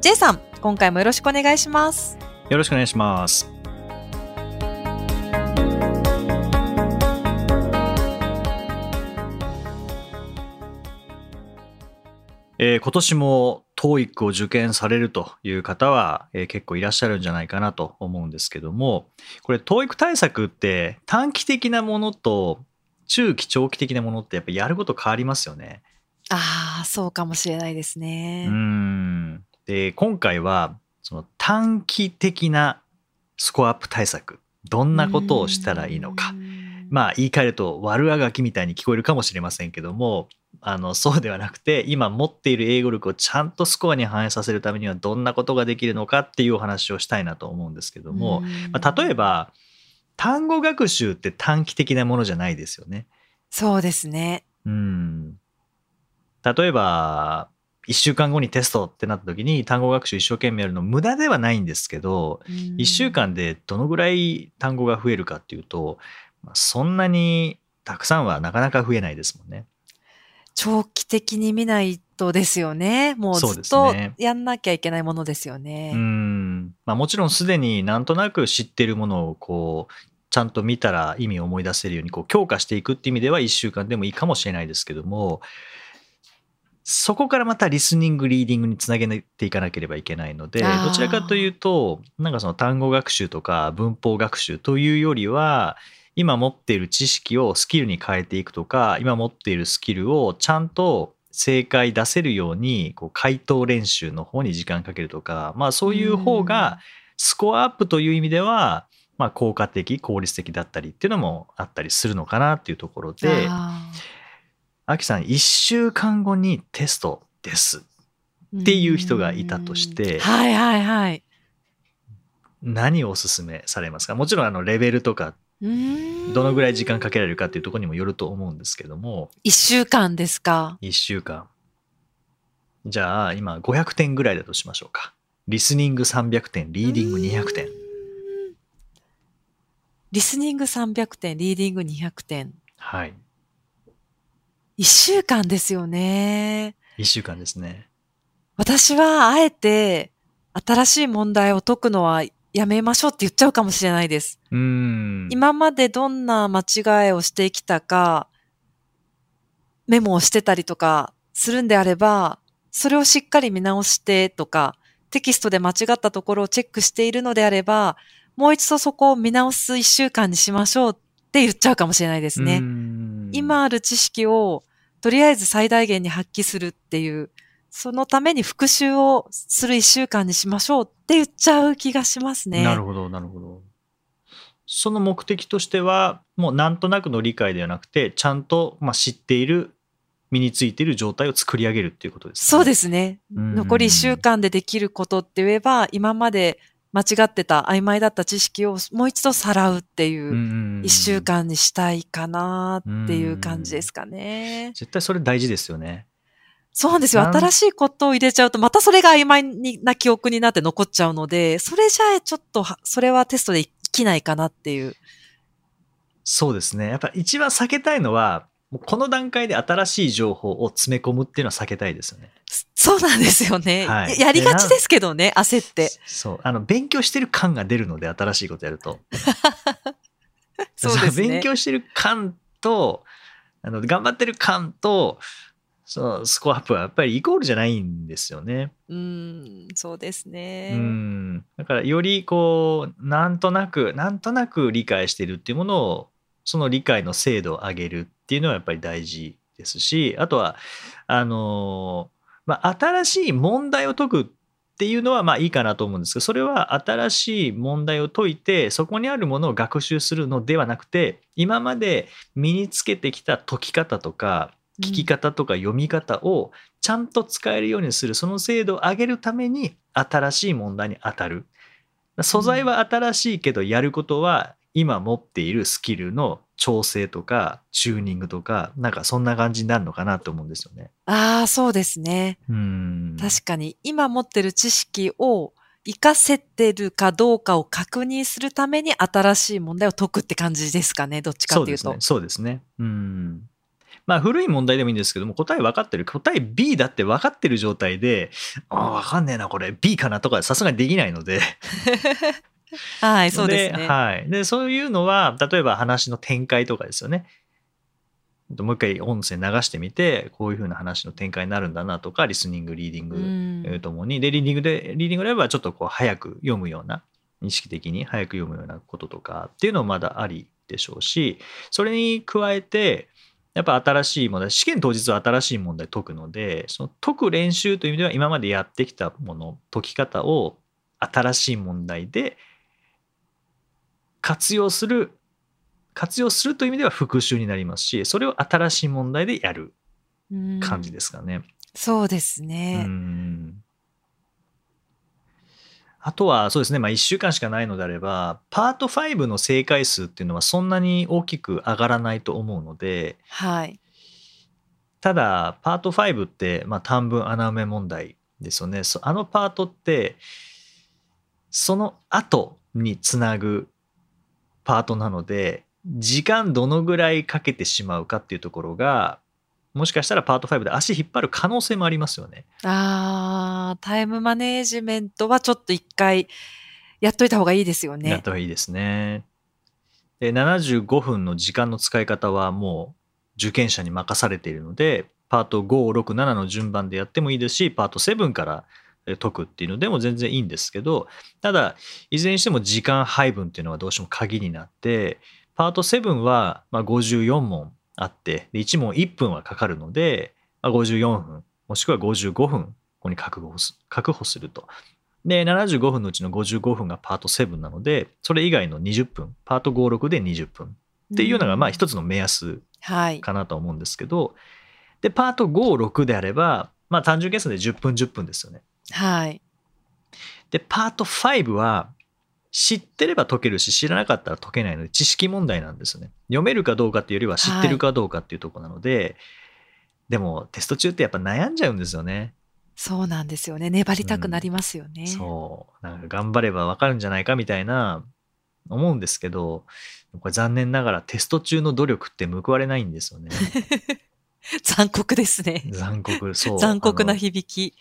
J さん、今回もよろしくお願いします。よろしくお願いしますえー今年も TOEIC を受験されるという方は、えー結構いらっしゃるんじゃないかなと思うんですけどもこれ TOEIC 対策って短期的なものと中期長期的なものってやっぱやること変わりますよね。ああ、そうかもしれないですうね。んで今回はその短期的なスコアアップ対策どんなことをしたらいいのか。まあ言い換えると悪あがきみたいに聞こえるかもしれませんけどもあのそうではなくて今持っている英語力をちゃんとスコアに反映させるためにはどんなことができるのかっていうお話をしたいなと思うんですけども、まあ、例えば単語学習って短期的なものじゃないですよね。そうですね。うん例えば1週間後にテストってなった時に単語学習一生懸命やるの無駄ではないんですけど1週間でどのぐらい単語が増えるかっていうと、まあそんなにたくさんはなかなか増えないですもんね。長期的に見ないとですよね。もうずっとねやんなきゃいけないものですよね。うんまあ、もちろんすでになんとなく知ってるものをこうちゃんと見たら意味を思い出せるようにこう強化していくっていう意味では1週間でもいいかもしれないですけどもそこからまたリスニングリーディングにつなげていかなければいけないのでどちらかというとなんかその単語学習とか文法学習というよりは今持っている知識をスキルに変えていくとか今持っているスキルをちゃんと正解出せるようにこう回答練習の方に時間かけるとかまあそういう方がスコアアップという意味ではまあ効果的効率的だったりっていうのもあったりするのかなっていうところであアキさん1週間後にテストです。ーっていう人がいたとして。うん。はいはいはい。何をおすすめされますか？もちろんあのレベルとかどのぐらい時間かけられるかっていうところにもよると思うんですけども。一週間ですか？1週間。じゃあ今500点ぐらいだとしましょうか。リスニング300点リーディング200点。リスニング300点、リーディング200点。はい一週間ですよね。1週間ですね私はあえて新しい問題を解くのはやめましょうって言っちゃうかもしれないです。うーん今までどんな間違いをしてきたか、メモをしてたりとかするんであれば、それをしっかり見直してとか、テキストで間違ったところをチェックしているのであれば、もう一度そこを見直す一週間にしましょうって言っちゃうかもしれないですね。ん今ある知識をとりあえず最大限に発揮するっていう、そのために復習をする一週間にしましょうって言っちゃう気がしますね。なるほどなるほどその目的としてはもうなんとなくの理解ではなくてちゃんと、まあ、知っている身についている状態を作り上げるっていうことですねそうですね。うん残り一週間でできることって言えば、今まで間違ってた曖昧だった知識をもう一度さらうっていう一週間にしたいかなっていう感じですかね。絶対それ大事ですよねそうなんですよ。新しいことを入れちゃうと、またそれが曖昧な記憶になって残っちゃうので、それじゃあちょっとは、それはテストで生きないかなっていう。そうですねやっぱ一番避けたいのはもうこの段階で新しい情報を詰め込むっていうのは避けたいですよねそうなんですよね。はいややりがちですけどね、焦って。そうあの勉強してる感が出るので新しいことやると そうですね。勉強してる感とあの頑張ってる感とそのスコアアップはやっぱりイコールじゃないんですよね。うーん、そうですね。うんだからよりこうなんとなくなんとなく理解してるっていうものをその理解の精度を上げるっていうのはやっぱり大事ですしあとはあのまあ新しい問題を解くっていうのはまあいいかなと思うんですけどそれは新しい問題を解いてそこにあるものを学習するのではなくて今まで身につけてきた解き方とか聞き方とか読み方をちゃんと使えるようにするその精度を上げるために新しい問題に当たる。素材は新しいけどやることは今持っているスキルの調整とかチューニングとかなんかそんな感じになるのかなと思うんですよね。ああ、そうですね。うん確かに今持ってる知識を活かせてるかどうかを確認するために新しい問題を解くって感じですかね。どっちかっていうと。そうですね。そうですね。うん。まあ古い問題でもいいんですけども答え分かってる答え B だって分かってる状態でああ分かんねえなこれ B かなとかさすがにできないので はい、そうですね。はい、でそういうのは例えば話の展開とかですよね。もう一回音声流してみてこういう風な話の展開になるんだなとかリスニングリーディング、ともに。でリーディングでリーディングであればちょっとこう早く読むような意識的に早く読むようなこととかっていうのもまだありでしょうしそれに加えてやっぱ新しい問題試験当日は新しい問題解くのでその解く練習という意味では今までやってきたもの解き方を新しい問題で活用する活用するという意味では復習になりますしそれを新しい問題でやるうん感じですかね。そうですうね。んあとはそうですね、まあ、1週間しかないのであればパート5の正解数っていうのはそんなに大きく上がらないと思うのではい。ただパート5って、まあ、短文穴埋め問題ですよねそあのパートってその後につなぐパートなので時間どのぐらいかけてしまうかっていうところがもしかしたらパート5で足引っ張る可能性もありますよね。ああ、タイムマネージメントはちょっと一回やっといた方がいいですよやっね。た方がいいですね。で75分の時間の使い方はもう受験者に任されているのでパート567の順番でやってもいいですしパート7からえ解くっていうのでも全然いいんですけどただいずれにしても時間配分っていうのはどうしても鍵になってパート7はまあ54問あってで1問1分はかかるので、まあ、54分もしくは55分ここに確保す確保すると。で75分のうちの55分がパート7なのでそれ以外の20分パート56で20分っていうのがまあ一つ。つの目安はい。かなと思うんですけどでパート56であればまあ単純計算で10分10分ですよね。はい。でパート5は知ってれば解けるし知らなかったら解けないので知識問題なんですよね。読めるかどうかっていうよりは知ってるかどうかっていうところなので、でもテスト中ってやっぱ悩んじゃうんですよね。そうなんですよね。粘りたくなりますよね。そうなんか頑張ればわかるんじゃないかみたいな思うんですけどこれ残念ながらテスト中の努力って報われないんですよね。残酷ですね。残酷そう残酷な響き。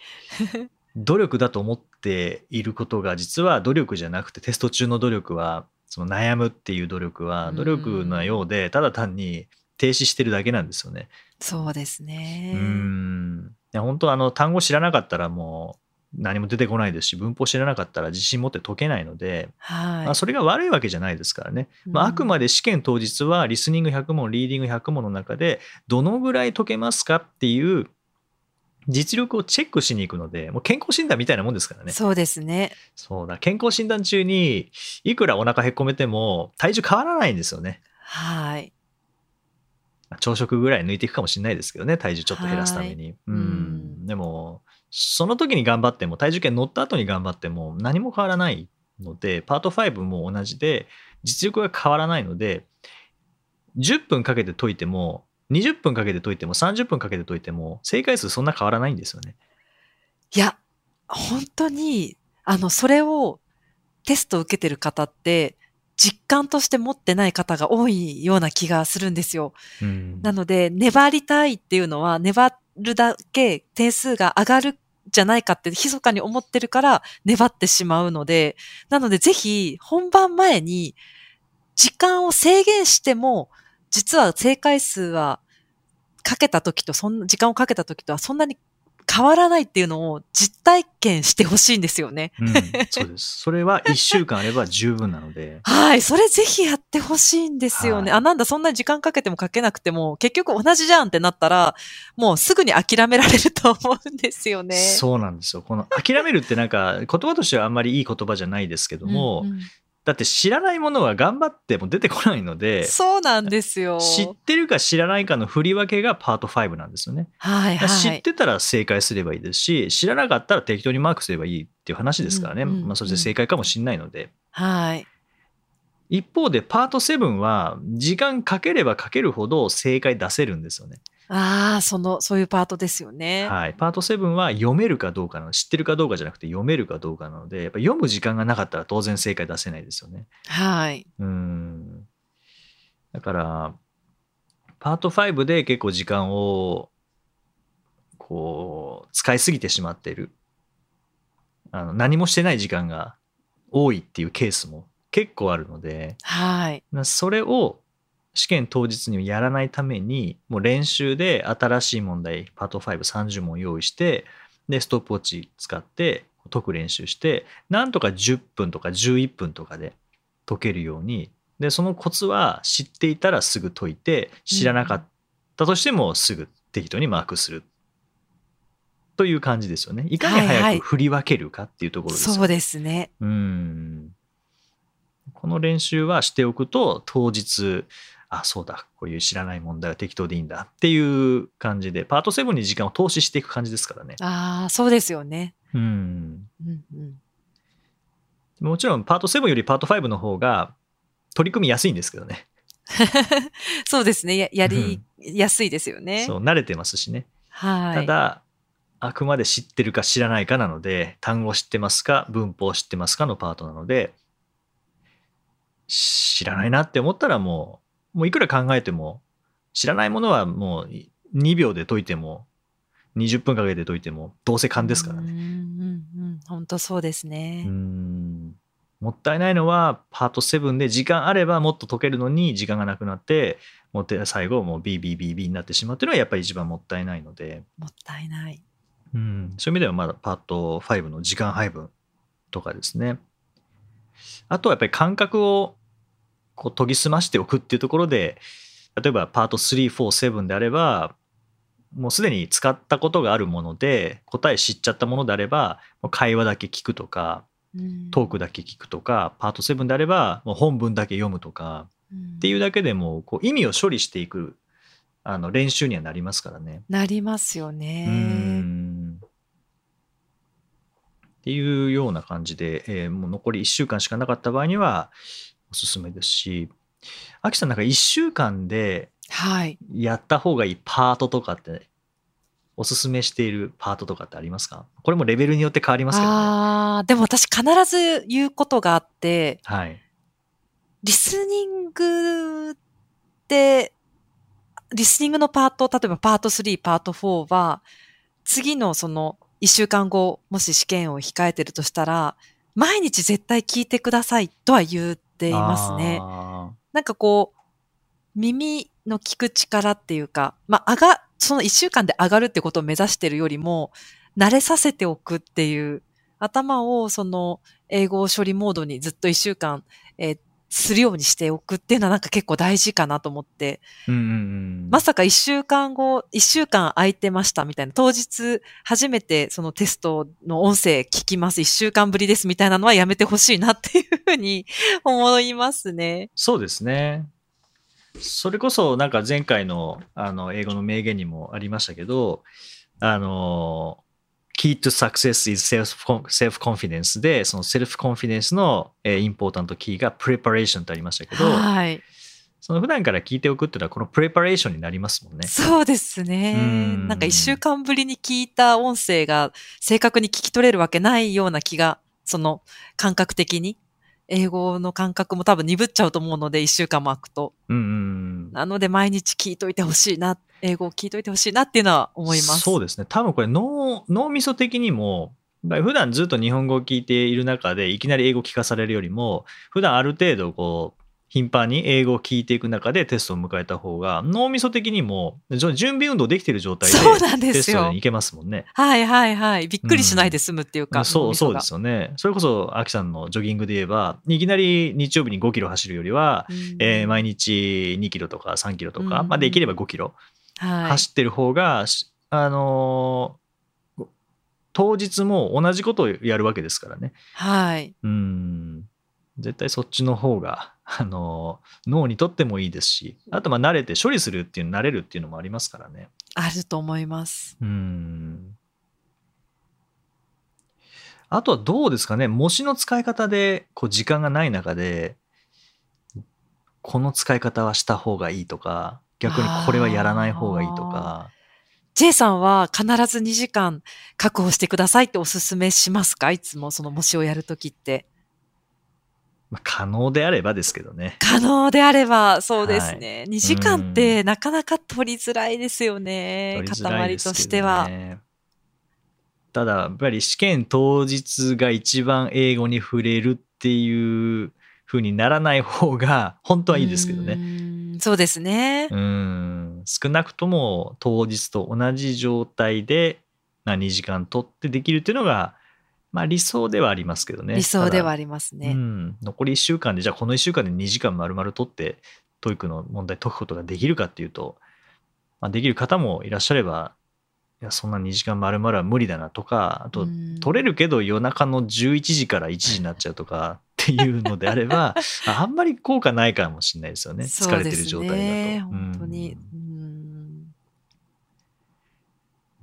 努力だと思っていることが実は努力じゃなくてテスト中の努力はその悩むっていう努力はうん努力のようでただ単に停止してるだけなんですよね。そうですうね。んいや本当あの単語知らなかったらもう何も出てこないですし文法知らなかったら自信持って解けないので、はい。まあ、それが悪いわけじゃないですからね、まあ、あくまで。で試験当日はリスニング100問リーディング100問の中でどのぐらい解けますかっていう実力をチェックしに行くのでもう健康診断みたいなもんですからね。そうですね。そうだ。健康診断中にいくらお腹へっこめても体重変わらないんですよね。はい。朝食ぐらい抜いていくかもしれないですけどね体重ちょっと減らすために。ううん。ん。でもその時に頑張っても体重計乗った後に頑張っても何も変わらないのでパート5も同じで実力が変わらないので10分かけて解いても20分かけて解いても30分かけて解いても正解数そんな変わらないんですよね。いや、本当に、あの、それをテストを受けてる方って、実感として持ってない方が多いような気がするんですよ。うんなので、粘りたいっていうのは、粘るだけ点数が上がるじゃないかって密かに思ってるから粘ってしまうので、なのでぜひ本番前に時間を制限しても、実は正解数はかけた時とそんな、時間をかけた時とはそんなに変わらないっていうのを実体験してほしいんですよね。うん、そうです。それは1週間あれば十分なので。はい。それぜひやってほしいんですよね。はいあ、なんだ、そんなに時間かけてもかけなくても、結局同じじゃんってなったら、もうすぐに諦められると思うんですよね。そうなんですよ。この諦めるってなんか言葉としてはあんまりいい言葉じゃないですけども、うんうんだって知らないものは頑張っても出てこないので、そうなんですよ。知ってるか知らないかの振り分けがパート5なんですよね。はいはい。知ってたら正解すればいいですし、知らなかったら適当にマークすればいいっていう話ですからね。うんうんうんまあ、そして正解かもしれないので。はい。一方でパート7は時間かければかけるほど正解出せるんですよね。ああ、その、そういうパートですよね。はい。パート7は読めるかどうかなの、知ってるかどうかじゃなくて読めるかどうかなので、やっぱ読む時間がなかったら当然正解出せないですよね。はい。うん。だから、パート5で結構時間を、こう、使いすぎてしまっている。あの何もしてない時間が多いっていうケースも結構あるので、はい。なそれを試験当日にやらないために、もう練習で新しい問題、パート530問用意して、で、ストップウォッチ使って解く練習して、なんとか10分とか11分とかで解けるように、で、そのコツは知っていたらすぐ解いて、知らなかったとしてもすぐ適当にマークする。という感じですよね。いかにはいはい早く振り分けるかっていうところですよねそうですね。うん。この練習はしておくと、当日、あ、そうだ、こういう知らない問題は適当でいいんだっていう感じで、パート7に時間を投資していく感じですからね。ああ、そうですよね。うん。うんうん。もちろん、パート7よりパート5の方が取り組みやすいんですけどね。そうですね。ややりやすいですよね。そう、慣れてますしね。はい。ただ、あくまで知ってるか知らないかなので、単語知ってますか、文法知ってますかのパートなので、知らないなって思ったらもう、もういくら考えても、知らないものはもう2秒で解いても、20分かけて解いても、どうせ勘ですからね。うんうんうん。本当そうですね。うんもったいないのは、パート7で時間あればもっと解けるのに時間がなくなって、もう最後もう BBBB になってしまうっていうのはやっぱり一番もったいないので、もったいない。うん、そういう意味ではまだパート5の時間配分とかですね。あとはやっぱり感覚をこう研ぎ澄ましておくっていうところで、例えばパート3、4、7であれば、もうすでに使ったことがあるもので、答え知っちゃったものであれば、会話だけ聞くとか、トークだけ聞くとか、パート7であれば、もう本文だけ読むとか、っていうだけでもこう意味を処理していくあの練習にはなりますからね。なりますようね。んっていうような感じで、えーもう残り1週間しかなかった場合にはおすすめですし、アキさんなんか1週間ではい。やった方がいいパートとかって、おすすめしているパートとかってありますか？これもレベルによって変わりますけどね。ああ、でも私必ず言うことがあって、はい。リスニングって、リスニングのパート、例えばパート3、パート4は、次のその1週間後、もし試験を控えてるとしたら、毎日絶対聞いてくださいとは言っていますね。あなんかこう、耳の聞く力っていうか、まあ、上が、その一週間で上がるってことを目指してるよりも、慣れさせておくっていう、頭をその英語処理モードにずっと一週間、えーするようにしておくっていうのはなんか結構大事かなと思って、ーうんうんうん。まさか一週間後、一週間空いてましたみたいな、当日初めてそのテストの音声聞きます、一週間ぶりですみたいなのはやめてほしいなっていうふうに思いますね。そうですね。それこそなんか前回のあの英語の名言にもありましたけど、あの、key to success is self- self-confidence で、その self-confidence のえーインポータントキーが preparation とありましたけど、はい。その普段から聞いておくっていうのはこの preparation になりますもんね。そうですねうん。なんか一週間ぶりに聞いた音声が正確に聞き取れるわけないような気が、その感覚的に。英語の感覚も多分鈍っちゃうと思うので、一週間も空くと。うんうんうん。なので毎日聞いといてほしいな、英語を聞いといてほしいなっていうのは思います。そうですね。多分これ脳、脳みそ的にも、普段ずっと日本語を聞いている中でいきなり英語を聞かされるよりも、普段ある程度こう、頻繁に英語を聞いていく中でテストを迎えた方が、脳みそ的にも準備運動できている状態でそうなんですよテストに行けますもんね。はいはいはい。びっくりしないで済むっていうか。そう、そうです。すよね。それこそ、アキさんのジョギングで言えば、いきなり日曜日に5キロ走るよりは、えー毎日2キロとか3キロとか、うんまあ、できれば5キロはい、走ってる方が、しあのー当日も同じことをやるわけですからね。はい。うん。絶対そっちの方が、あの、脳にとってもいいですし、あとまあ慣れて処理するっていう、慣れるっていうのもありますからね。あると思います。うん。あとはどうですかね、模試の使い方で、こう、時間がない中で、この使い方はした方がいいとか、逆にこれはやらない方がいいとか、J さんは必ず2時間確保してくださいってお勧めしますか？いつもその模試をやるときって。まあ、可能であればですけどね。可能であれば、そうですね。2時間ってなかなか取りづらいですよね。塊としては。ただ、やっぱり試験当日が一番英語に触れるっていう風にならない方が本当はいいですけどね。ね。そうですね。うん。少なくとも当日と同じ状態で、まあ、2時間取ってできるっていうのが、まあ理想ではありますけどね。理想ではありますね。うん、残り1週間で、じゃあこの1週間で2時間丸々取って、 TOEIC の問題解くことができるかっていうと、まあ、できる方もいらっしゃれば、いや、そんな2時間丸々は無理だなとか、あと、うん取れるけど夜中の11時から1時になっちゃうとかっていうのであれば、ああんまり効果ないかもしれないですよね。疲れてる状態だと。ね、本当に。ううんん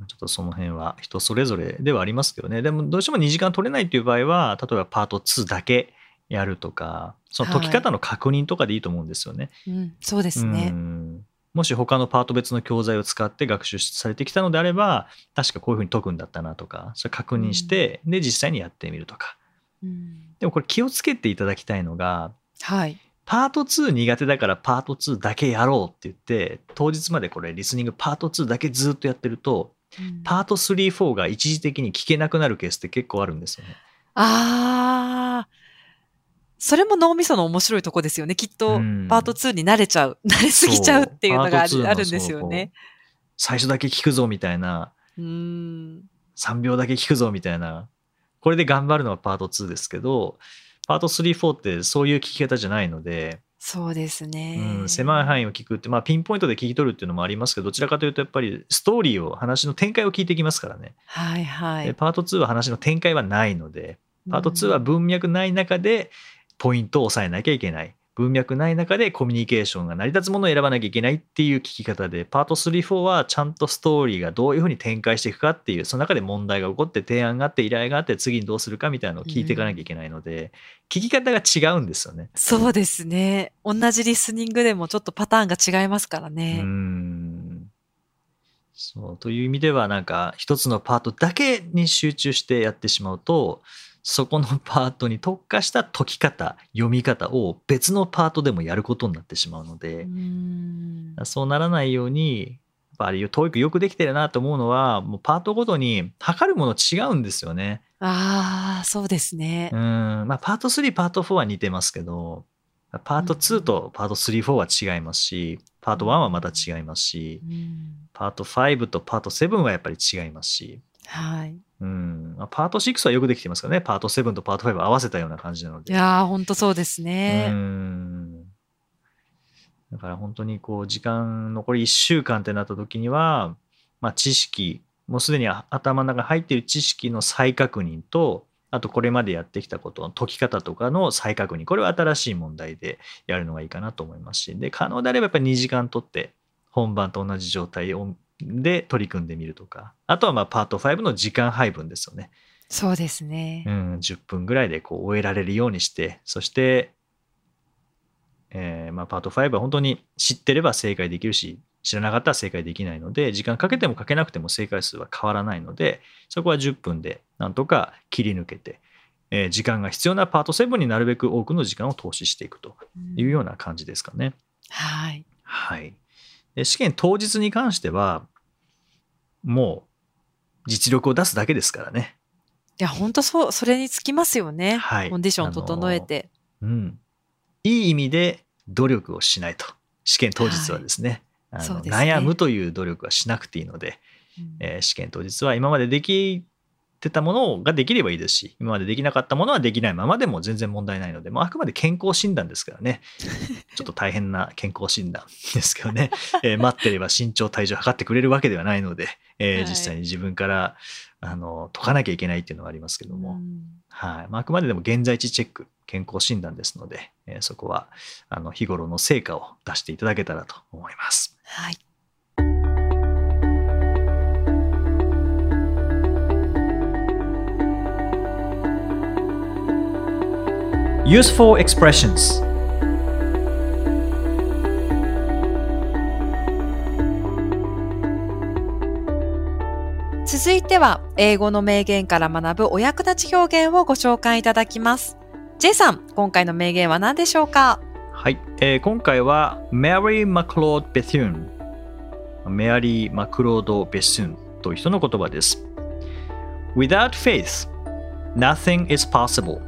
ちょっとその辺は人それぞれではありますけどね。でもどうしても2時間取れないっていう場合は、例えばパート2だけやるとか、その解き方の確認とかでいいと思うんですよね。うん、そうですね。うんもし他のパート別の教材を使って学習されてきたのであれば、確かこういうふうに解くんだったなとか、それ確認して、で、実際にやってみるとか。うんでもこれ気をつけていただきたいのが、はい。パート2苦手だからパート2だけやろうって言って、当日までこれリスニングパート2だけずっとやってると、うんパート3、4が一時的に聞けなくなるケースって結構あるんですよね。ああ。それも脳みその面白いとこですよね。きっとうん、パート2に慣れちゃう。慣れすぎちゃうっていうのがあそうパート2のるあるんですよね。最初だけ聞くぞみたいな、うん。3秒だけ聞くぞみたいな、これで頑張るのはパート2ですけど、パート3、4ってそういう聞き方じゃないので、そうですね。うん、狭い範囲を聞くって、まあ、ピンポイントで聞き取るっていうのもありますけど、どちらかというと、やっぱりストーリーを、話の展開を聞いてきますからね。はいはい。でパート2は話の展開はないので、パート2はうん文脈ない中で、ポイントを押さえなきゃいけない。文脈ない中でコミュニケーションが成り立つものを選ばなきゃいけないっていう聞き方で、パート3、4はちゃんとストーリーがどういうふうに展開していくかっていう、その中で問題が起こって提案があって依頼があって次にどうするかみたいなのを聞いていかなきゃいけないので、聞き方が違うんですよね。そうですね。同じリスニングでもちょっとパターンが違いますからうね。ん。そう、という意味では、なんか、一つのパートだけに集中してやってしまうと、そこのパートに特化した解き方、読み方を別のパートでもやることになってしまうのでう、んそうならないように、やっぱり TOEIC よくできてるなと思うのは、もうパートごとに測るもの違うんですよね。ああ、そうですねう。ん。まあ、パート3、パート4は似てますけど、パート2とパート3、4は違いますし、パート1はまた違いますし、うんパート5とパート7はやっぱり違いますし、はい。うん、まあパート6はよくできてますからね。パート7とパート5合わせたような感じなので。いやー、ほんとそうですうね。ん。だから本当にこう、時間残り1週間ってなった時には、まあ知識、もうすでに頭の中に入っている知識の再確認と、あとこれまでやってきたことの解き方とかの再確認。これは新しい問題でやるのがいいかなと思いますし、で、可能であればやっぱり2時間取って、本番と同じ状態をで取り組んでみるとか。あとはまあパート5の時間配分ですよね。そうですねう。ん、10分ぐらいでこう終えられるようにして、そして、えーまあ、パート5は本当に知ってれば正解できるし、知らなかったら正解できないので、時間かけてもかけなくても正解数は変わらないので、そこは10分でなんとか切り抜けて、えー時間が必要なパート7になるべく多くの時間を投資していくというような感じですかね。はい。はい。で試験当日に関しては、もう実力を出すだけですからね。いや、ほんとそう、それにつきますよね。はいコンディション整えて。うん、いい意味で努力をしないと。試験当日はですね。あのそうですね悩むという努力はしなくていいので、うんえー試験当日は今までできてたものができればいいですし、今までできなかったものはできないままでも全然問題ないので、もうあくまで健康診断ですからね。ちょっと大変な健康診断ですけどね。えー待ってれば身長体重測ってくれるわけではないので、えーはい実際に自分からあの解かなきゃいけないっていうのがありますけども、うんはいまあ、あくまででも現在地チェック健康診断ですので、えーそこはあの日頃の成果を出していただけたらと思います。はい。Useful expressions 続いては、英語の名言から学ぶお役立ち表現をご紹介いただきます。J さん、今回の名言は何でしょうか？はい、えー今回は Mary McLeod Bethune メアリー・マクロード・ベスンという人の言葉です。Without faith, nothing is possible.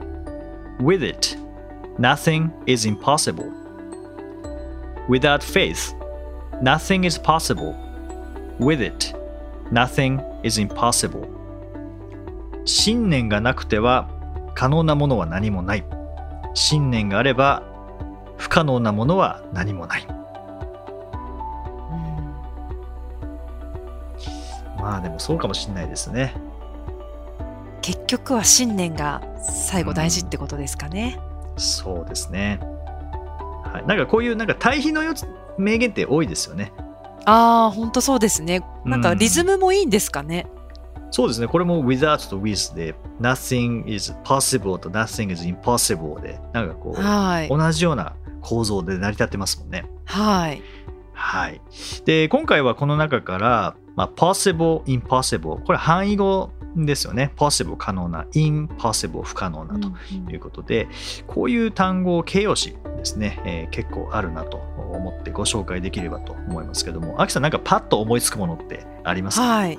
With it, nothing is impossible. Without faith, nothing is possible. With it, nothing is impossible. 信念がなくては可能なものは何もない。信念があれば不可能なものは何もない。まあでもそうかもしれないですね。結局は信念が最後大事ってことですかね。そうですね。はい、なんかこういうなんか対比のよつ名言って多いですよね。ああ、ほんとそうですね。なんかうんリズムもいいんですかね。そうですね。これも without と with で nothing is possible と nothing is impossible でなんかこうはい。同じような構造で成り立ってますもんね。はい。はい。で、今回はこの中から、まあ、possible, impossible。これ範囲語ですよね。possible 可能な、impossible 不可能なということで、こういう単語、形容詞ですね、えー結構あるなと思ってご紹介できればと思いますけども、アキさんなんかパッと思いつくものってありますか？はい。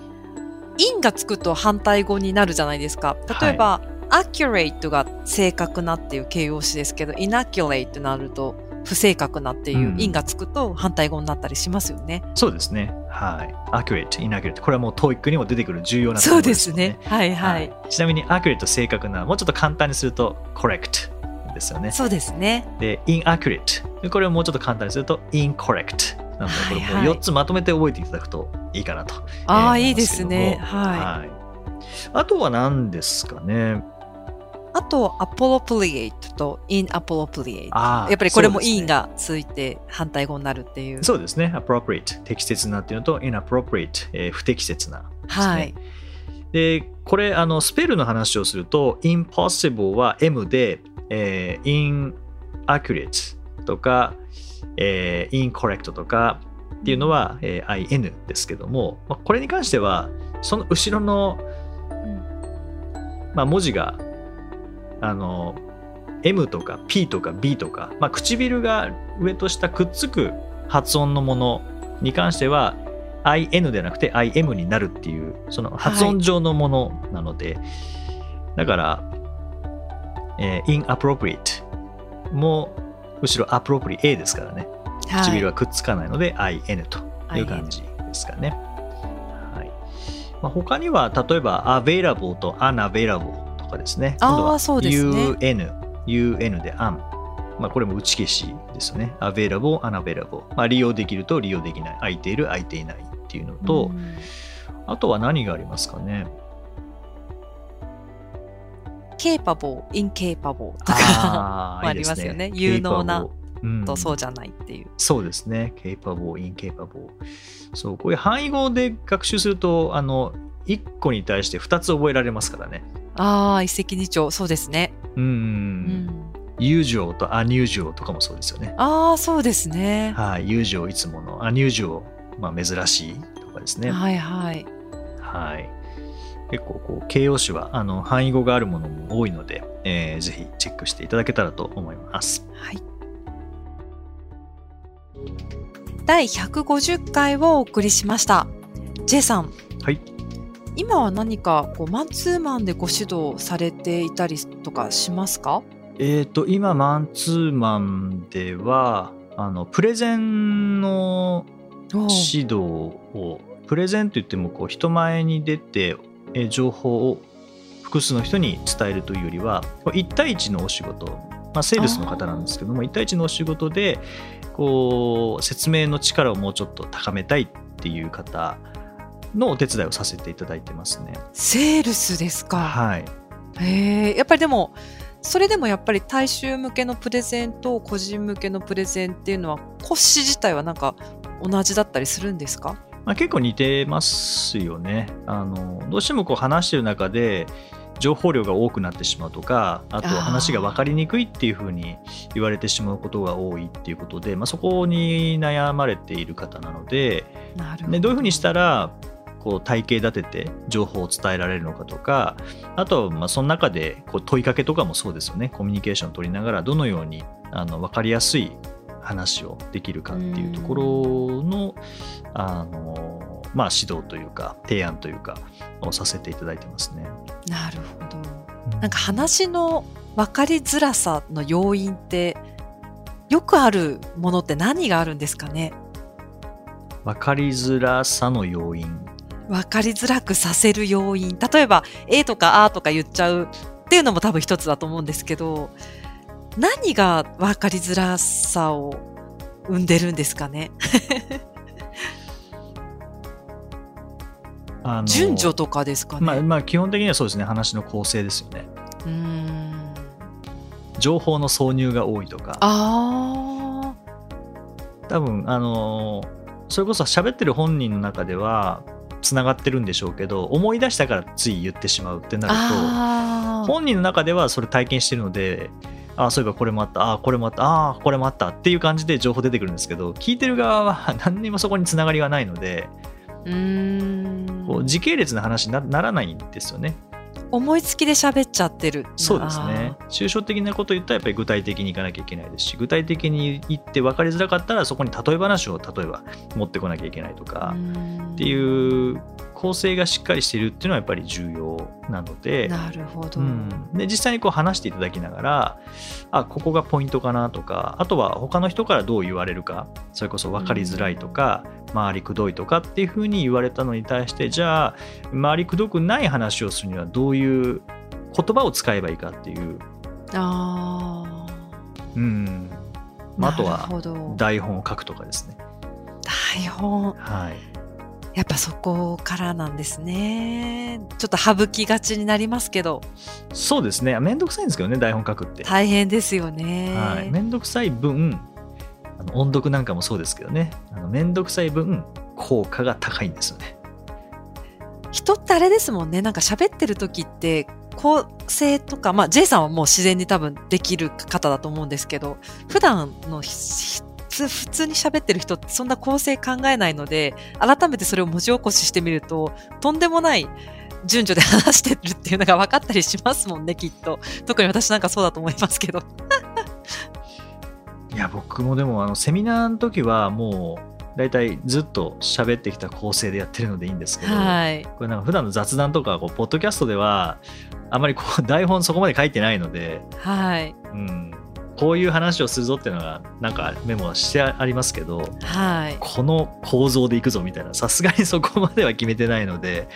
in がつくと反対語になるじゃないですか。例えば、accurate が正確なっていう形容詞ですけど、inaccurate となると不正確なっていうう、ん in がつくと反対語になったりしますよね。そうですね。はい。accurate, inaccurate。これはもう TOEIC にも出てくる重要な単語そうですよねね。はいはい。ちなみに accurate 正確な、もうちょっと簡単にすると correct ですよね。そうですね。で、inaccurate。これをもうちょっと簡単にすると incorrect。なので、これはいはいもう4つまとめて覚えていただくといいかなと。ああ、えーいいですね。はい。はい。あとは何ですかね。あと、appropriate と inappropriate。あーやっぱりこれもそうですね in がついて反対語になるっていう。そうですね。appropriate。適切なっていうのと inappropriate。えー不適切なね。はい。で、これ、あの、スペルの話をすると、impossible は M で、えー inaccurate とか、えー incorrect とかっていうのは、えー in ですけども、まあ、これに関しては、その後ろの、まあ、文字が、あの、M とか P とか B とか、まあ、唇が上と下くっつく発音のものに関しては、IN ではなくて IM になるっていう、その発音上のものなので、だから、えー inappropriate も後ろ appropriate ですからね。はい唇はくっつかないので IN という感じですかね。はいまあ、他には例えば available と unavailable とかですね。今度はそうですね UN、UN で un。まあ、これも打ち消しですよね。available、unavailable。まあ、利用できると利用できない。空いている、空いていないっていうのと、うんあとは何がありますかね？capable, incapable とか ありますよね有能な capable うんとそうじゃないっていう。そうですね。capable, incapable。そう、こういう範囲語で学習すると、あの、1個に対して2つ覚えられますからね。ああ、一石二鳥、そうですね。うん。うん、usual と unusual とかもそうですよね。ああ、そうですね。はい。usual いつもの、unusual、まあ珍しいとかですね。はいはい。はい。結構こう形容詞はあの範囲語があるものも多いので、えーぜひチェックしていただけたらと思います。はい。第150回をお送りしました。J さん。はい。今は何かこうマンツーマンでご指導されていたりとかしますか？えっ、と、今、マンツーマンでは、あの、プレゼンの指導を、プレゼンといっても、こう、人前に出て、えー情報を複数の人に伝えるというよりは、こう1対1のお仕事、まあ、セールスの方なんですけども、1対1のお仕事で、こう、説明の力をもうちょっと高めたいっていう方のお手伝いをさせていただいてますね。セールスですか？はい。へえ、やっぱりでも、それでもやっぱり大衆向けのプレゼンと個人向けのプレゼンっていうのは骨子自体はなんか同じだったりするんですか？まあ、結構似てますよね。あのどうしてもこう話してる中で情報量が多くなってしまうとかあと話が分かりにくいっていうふうに言われてしまうことが多いっていうことで、まあ、そこに悩まれている方なのでなるほどでどういうふうにしたらこう体系立てて情報を伝えられるのかとかあとはまあその中でこう問いかけとかもそうですよね。コミュニケーションを取りながらどのようにあの分かりやすい話をできるかっていうところのあの、まあ、指導というか提案というかをさせていただいてますね。なるほど。なんか話の分かりづらさの要因ってよくあるものって何があるんですかね？分かりづらさの要因分かりづらくさせる要因。例えば「え」とか「あ」とか言っちゃうっていうのも多分一つだと思うんですけど何が分かりづらさを生んでるんですかね？あの順序とかですかね、まあ、まあ基本的にはそうですね。話の構成ですよね。うーん。情報の挿入が多いとか。あ多分あのそれこそ喋ってる本人の中ではつながってるんでしょうけど思い出したからつい言ってしまうってーなると本人の中ではそれ体験してるのでああそういえばこれもあったああこれもあったああこれもあったっていう感じで情報出てくるんですけど聞いてる側は 何にもそこにつながりがないのでうーんこう時系列の話になならないんですよね。思いつきで喋っちゃってる。そうですね。抽象的なことを言ったらやっぱり具体的にいかなきゃいけないです。し具体的に言って分かりづらかったらそこに例え話を例えば持ってこなきゃいけないとか。ってういう構成がしっかりしているっていうのはやっぱり重要なので。なるほど、うん、で実際にこう話していただきながらあここがポイントかなとかあとは他の人からどう言われるかそれこそ分かりづらいとか、周りくどいとかっていうふうに言われたのに対してじゃあ周りくどくない話をするにはどういう言葉を使えばいいかっていう、あうん。まあ、あとは台本を書くとかですね。台本。はい。やっぱそこからなんですね。ちょっと省きがちになりますけど。そうですね。めんどくさいんですけどね台本書くって。大変ですよね、はい、めんどくさい分あの音読なんかもそうですけどね。あのめんどくさい分効果が高いんですよね。人ってあれですもんね。なんか喋ってる時って構成とかまあ J さんはもう自然に多分できる方だと思うんですけど普段の普通普通に喋ってる人ってそんな構成考えないので改めてそれを文字起こししてみるととんでもない順序で話してるっていうのが分かったりしますもんねきっと。特に私なんかそうだと思いますけど。いや僕もでもあのセミナーの時はもう大体ずっと喋ってきた構成でやってるのでいいんですけど、はい。これなんか普段の雑談とかこうポッドキャストではあまりこう台本そこまで書いてないので、はい。うん、こういう話をするぞっていうのがなんかメモしてありますけどはい。この構造でいくぞみたいなさすがにそこまでは決めてないので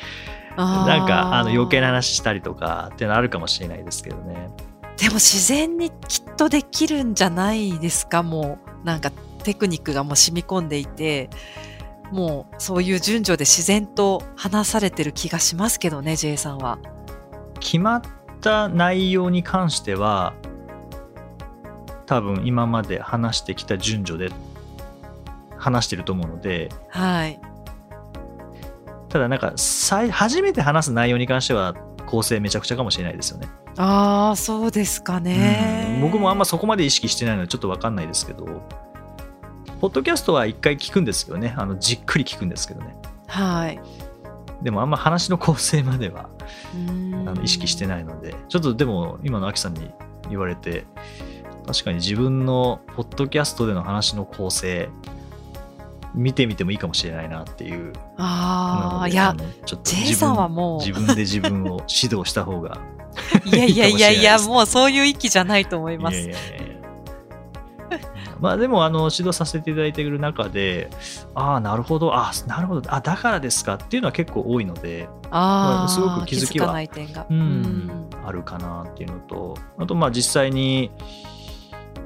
なんかあの余計な話したりとかっていうのはあるかもしれないですけどね。でも自然にきっとできるんじゃないですか？もうなんかテクニックがもう染み込んでいてもうそういう順序で自然と話されてる気がしますけどね J さんは。決まった内容に関しては多分今まで話してきた順序で話してると思うのではい。ただなんか初めて話す内容に関しては構成めちゃくちゃかもしれないですよね。ああそうですかねうん。僕もあんまそこまで意識してないのでちょっと分かんないですけどポッドキャストは一回聞くんですよねあのじっくり聞くんですけどねはい。でもあんま話の構成まではあの意識してないのでちょっとでも今のアキさんに言われて確かに自分のポッドキャストでの話の構成見てみてもいいかもしれないなっていう。ああいやのちょっと J さんはもう。自分で自分を指導した方が いやいやいやいやもうそういう域じゃないと思います。いやいやいや。まあでもあの指導させていただいている中でああなるほどあなるほどあだからですかっていうのは結構多いのでああすごく気づきはかない点が。うんうん。あるかなっていうのとあとまあ実際に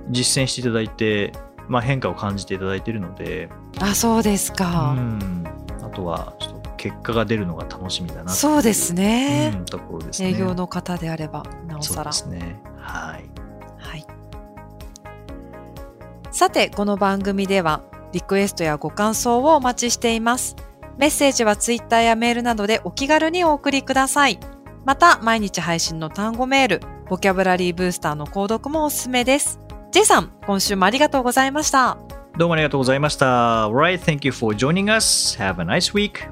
実践していただいて、まあ、変化を感じていただいているので。あそうですか、うん、あとはちょっと結果が出るのが楽しみだなそうですね,うん、ところですね。営業の方であればなおさら。そうですね。はい、はい、さてこの番組ではリクエストやご感想をお待ちしています。メッセージはツイッターやメールなどでお気軽にお送りください。また毎日配信の単語メールボキャブラリーブースターの購読もおすすめです。J さん、今週もありがとうございました。どうもありがとうございました。Right, thank you for joining us. Have a nice week.